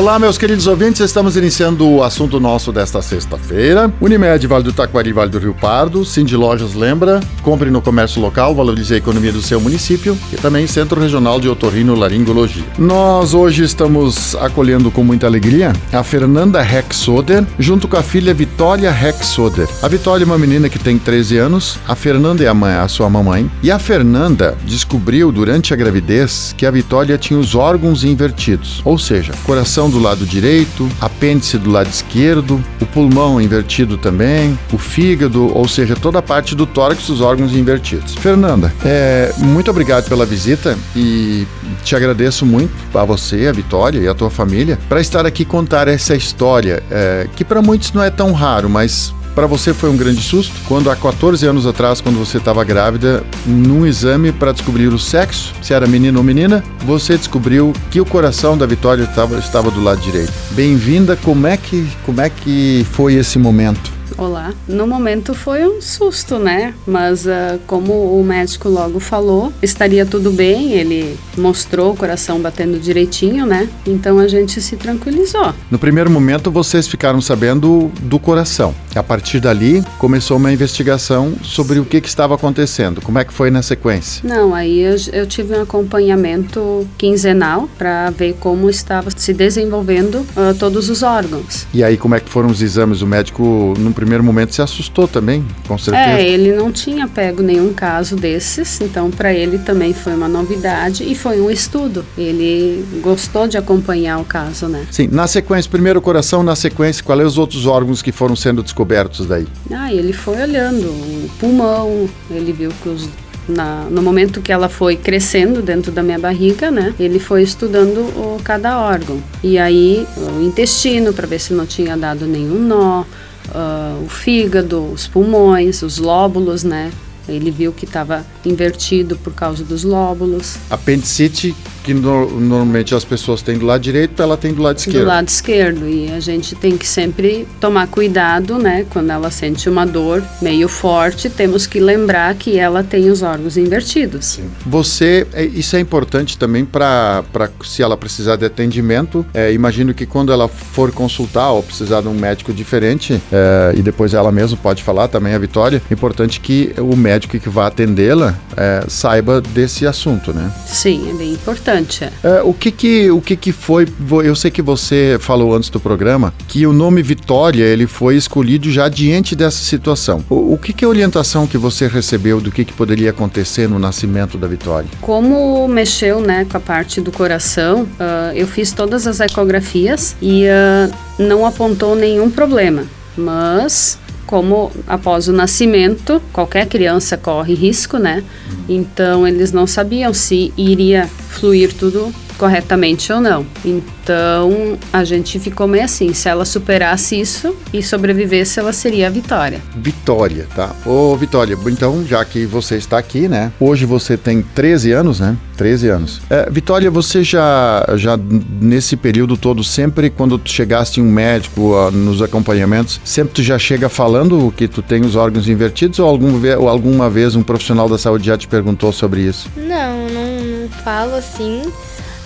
Olá, meus queridos ouvintes, estamos iniciando o assunto nosso desta sexta-feira. Unimed, Vale do Taquari, Vale do Rio Pardo, Cindy Lojas lembra, compre no comércio local, valorize a economia do seu município e também Centro Regional de Otorrino Laringologia. Nós hoje estamos acolhendo com muita alegria a Fernanda Rexoder, junto com a filha Vitória Rexoder. A Vitória é uma menina que tem 13 anos, a Fernanda é a, mãe, a sua mamãe, e a Fernanda descobriu durante a gravidez que a Vitória tinha os órgãos invertidos, ou seja, coração do lado direito, apêndice do lado esquerdo, o pulmão invertido também, o fígado, ou seja, toda a parte do tórax os órgãos invertidos. Fernanda, é, muito obrigado pela visita e te agradeço muito a você, a Vitória e a tua família para estar aqui contar essa história é, que para muitos não é tão raro, mas para você foi um grande susto quando há 14 anos atrás, quando você estava grávida, num exame para descobrir o sexo, se era menino ou menina, você descobriu que o coração da Vitória estava, estava do lado direito. Bem-vinda. Como é que como é que foi esse momento? Olá. No momento foi um susto, né? Mas uh, como o médico logo falou, estaria tudo bem, ele mostrou o coração batendo direitinho, né? Então a gente se tranquilizou. No primeiro momento vocês ficaram sabendo do coração. A partir dali começou uma investigação sobre o que, que estava acontecendo. Como é que foi na sequência? Não, aí eu, eu tive um acompanhamento quinzenal para ver como estava se desenvolvendo uh, todos os órgãos. E aí como é que foram os exames? O médico no primeiro momento se assustou também, com certeza. É, ele não tinha pego nenhum caso desses, então para ele também foi uma novidade e foi um estudo. Ele gostou de acompanhar o caso, né? Sim, na sequência, primeiro o coração, na sequência, quais os outros órgãos que foram sendo descobertos daí? Ah, ele foi olhando o pulmão, ele viu que os na, no momento que ela foi crescendo dentro da minha barriga, né? Ele foi estudando o, cada órgão. E aí o intestino para ver se não tinha dado nenhum nó, uh, o fígado, os pulmões, os lóbulos, né? Ele viu que estava invertido por causa dos lóbulos. Apendicite que no, normalmente as pessoas têm do lado direito, ela tem do lado esquerdo. Do lado esquerdo. E a gente tem que sempre tomar cuidado, né? Quando ela sente uma dor meio forte, temos que lembrar que ela tem os órgãos invertidos. Sim. Você, é, isso é importante também para se ela precisar de atendimento. É, imagino que quando ela for consultar ou precisar de um médico diferente, é, e depois ela mesma pode falar também, a Vitória, é importante que o médico que vai atendê-la é, saiba desse assunto, né? Sim, é bem importante importante. É, o que que, o que que foi, eu sei que você falou antes do programa, que o nome Vitória, ele foi escolhido já diante dessa situação. O, o que que é a orientação que você recebeu do que que poderia acontecer no nascimento da Vitória? Como mexeu, né, com a parte do coração, uh, eu fiz todas as ecografias e uh, não apontou nenhum problema. Mas como após o nascimento, qualquer criança corre risco, né? Então eles não sabiam se iria fluir tudo corretamente ou não. Então a gente ficou meio assim: se ela superasse isso e sobrevivesse, ela seria a Vitória. Vitória, tá? Ô Vitória, então já que você está aqui, né? Hoje você tem 13 anos, né? 13 anos. É, Vitória, você já, já nesse período todo, sempre quando tu chegaste em um médico uh, nos acompanhamentos, sempre tu já chega falando que tu tem os órgãos invertidos ou, algum, ou alguma vez um profissional da saúde já te perguntou sobre isso? Não, não, não falo assim.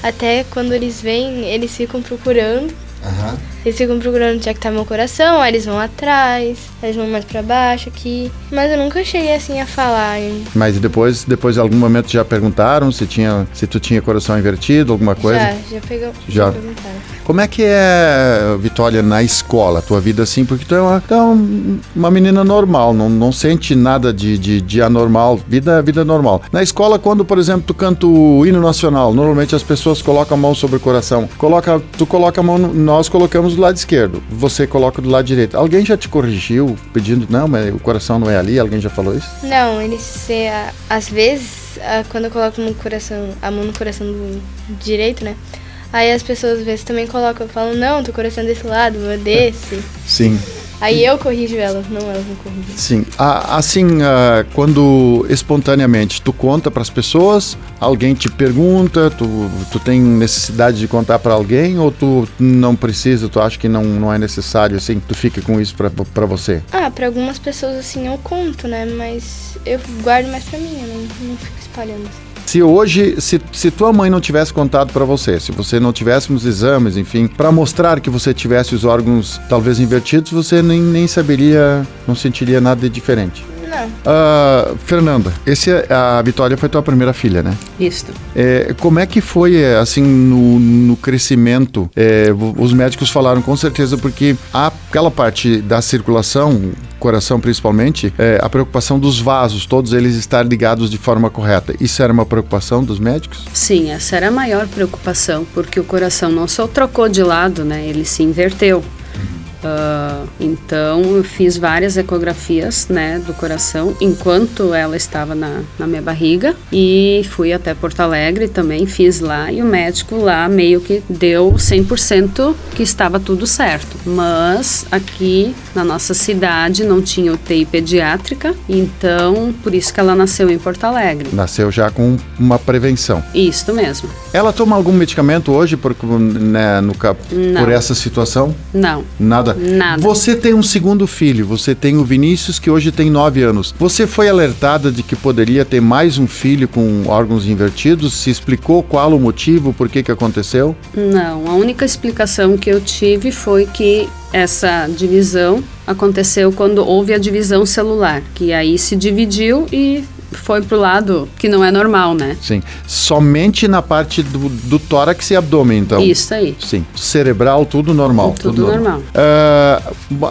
Até quando eles vêm, eles ficam procurando. Uhum. Eles ficam procurando onde é que tá meu coração, aí eles vão atrás, eles vão mais para baixo aqui. Mas eu nunca cheguei assim a falar. Hein? Mas depois, depois de algum momento já perguntaram se tinha, se tu tinha coração invertido, alguma coisa? Já, já pegou. Já. já perguntaram. Como é que é, Vitória, na escola, a tua vida assim? Porque tu é uma, tu é uma menina normal, não, não sente nada de, de, de, anormal, vida, vida normal. Na escola, quando, por exemplo, tu canta o hino nacional, normalmente as pessoas colocam a mão sobre o coração. Coloca, tu coloca a mão, nós colocamos do lado esquerdo, você coloca do lado direito. Alguém já te corrigiu pedindo, não, mas o coração não é ali? Alguém já falou isso? Não, eles, às vezes, quando eu coloco no coração, a mão no coração do direito, né? Aí as pessoas às vezes também colocam, falam, não, teu coração desse lado, é desse. Sim. Aí eu corrijo elas, não elas me corrigem. Sim. Assim, ah, quando espontaneamente tu conta para as pessoas, alguém te pergunta, tu, tu tem necessidade de contar para alguém ou tu não precisa, tu acha que não, não é necessário, assim, tu fica com isso para você? Ah, pra algumas pessoas assim eu conto, né? Mas eu guardo mais pra mim, eu não, não fico espalhando assim. Se hoje, se, se tua mãe não tivesse contado para você, se você não tivesse nos exames, enfim, para mostrar que você tivesse os órgãos talvez invertidos, você nem, nem saberia, não sentiria nada de diferente. Ah, Fernanda, esse, é- a Vitória foi tua primeira filha, né? Isso. É, como é que foi, é, assim, no, no crescimento? É, os médicos falaram com certeza porque aquela parte da circulação, coração principalmente, é, a preocupação dos vasos, todos eles estar ligados de forma correta. Isso era uma preocupação dos médicos? Sim, essa era a maior preocupação, porque o coração não só trocou de lado, né? Ele se inverteu. Ah, então, eu fiz várias ecografias, né, do coração enquanto ela estava na, na minha barriga e fui até Porto Alegre também, fiz lá e o médico lá meio que deu 100% que estava tudo certo. Mas aqui na nossa cidade não tinha UTI pediátrica, então por isso que ela nasceu em Porto Alegre. Nasceu já com uma prevenção. Isso mesmo. Ela toma algum medicamento hoje por, né, no, Não. por essa situação? Não. Nada. Nada. Você tem um segundo filho, você tem o Vinícius, que hoje tem nove anos. Você foi alertada de que poderia ter mais um filho com órgãos invertidos? Se explicou qual o motivo, por que que aconteceu? Não, a única explicação que eu tive foi que essa divisão aconteceu quando houve a divisão celular, que aí se dividiu e foi pro lado que não é normal, né? Sim. Somente na parte do, do tórax e abdômen, então? Isso aí. Sim. Cerebral, tudo normal. Tudo normal. Ah,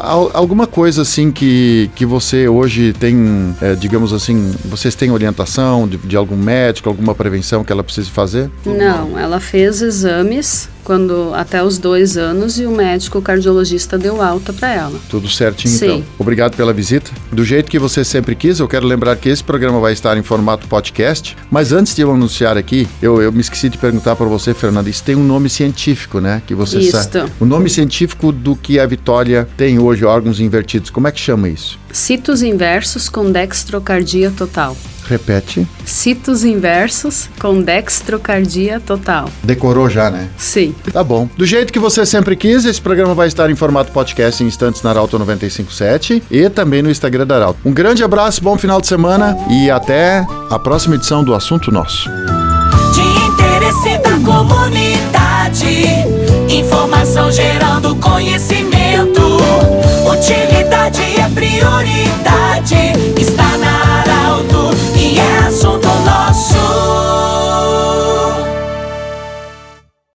al- alguma coisa assim que, que você hoje tem, eh, digamos assim, vocês têm orientação de, de algum médico, alguma prevenção que ela precise fazer? Não, ela fez exames quando até os dois anos e o médico cardiologista deu alta para ela. Tudo certinho, Sim. então. Obrigado pela visita. Do jeito que você sempre quis, eu quero lembrar que esse programa vai estar em formato podcast. Mas antes de eu anunciar aqui, eu, eu me esqueci de perguntar para você, Fernanda. Isso tem um nome científico, né? Que você Isto. sabe. O nome científico do que a Vitória tem hoje, órgãos invertidos. Como é que chama isso? Citos inversos com dextrocardia total. Repete. Citos inversos com dextrocardia total. Decorou já, né? Sim. Tá bom. Do jeito que você sempre quis, esse programa vai estar em formato podcast em instantes na Arauto 957 e também no Instagram da Arauto. Um grande abraço, bom final de semana e até a próxima edição do Assunto Nosso. De interesse da comunidade. Informação gerando conhecimento. Utilidade é prioridade.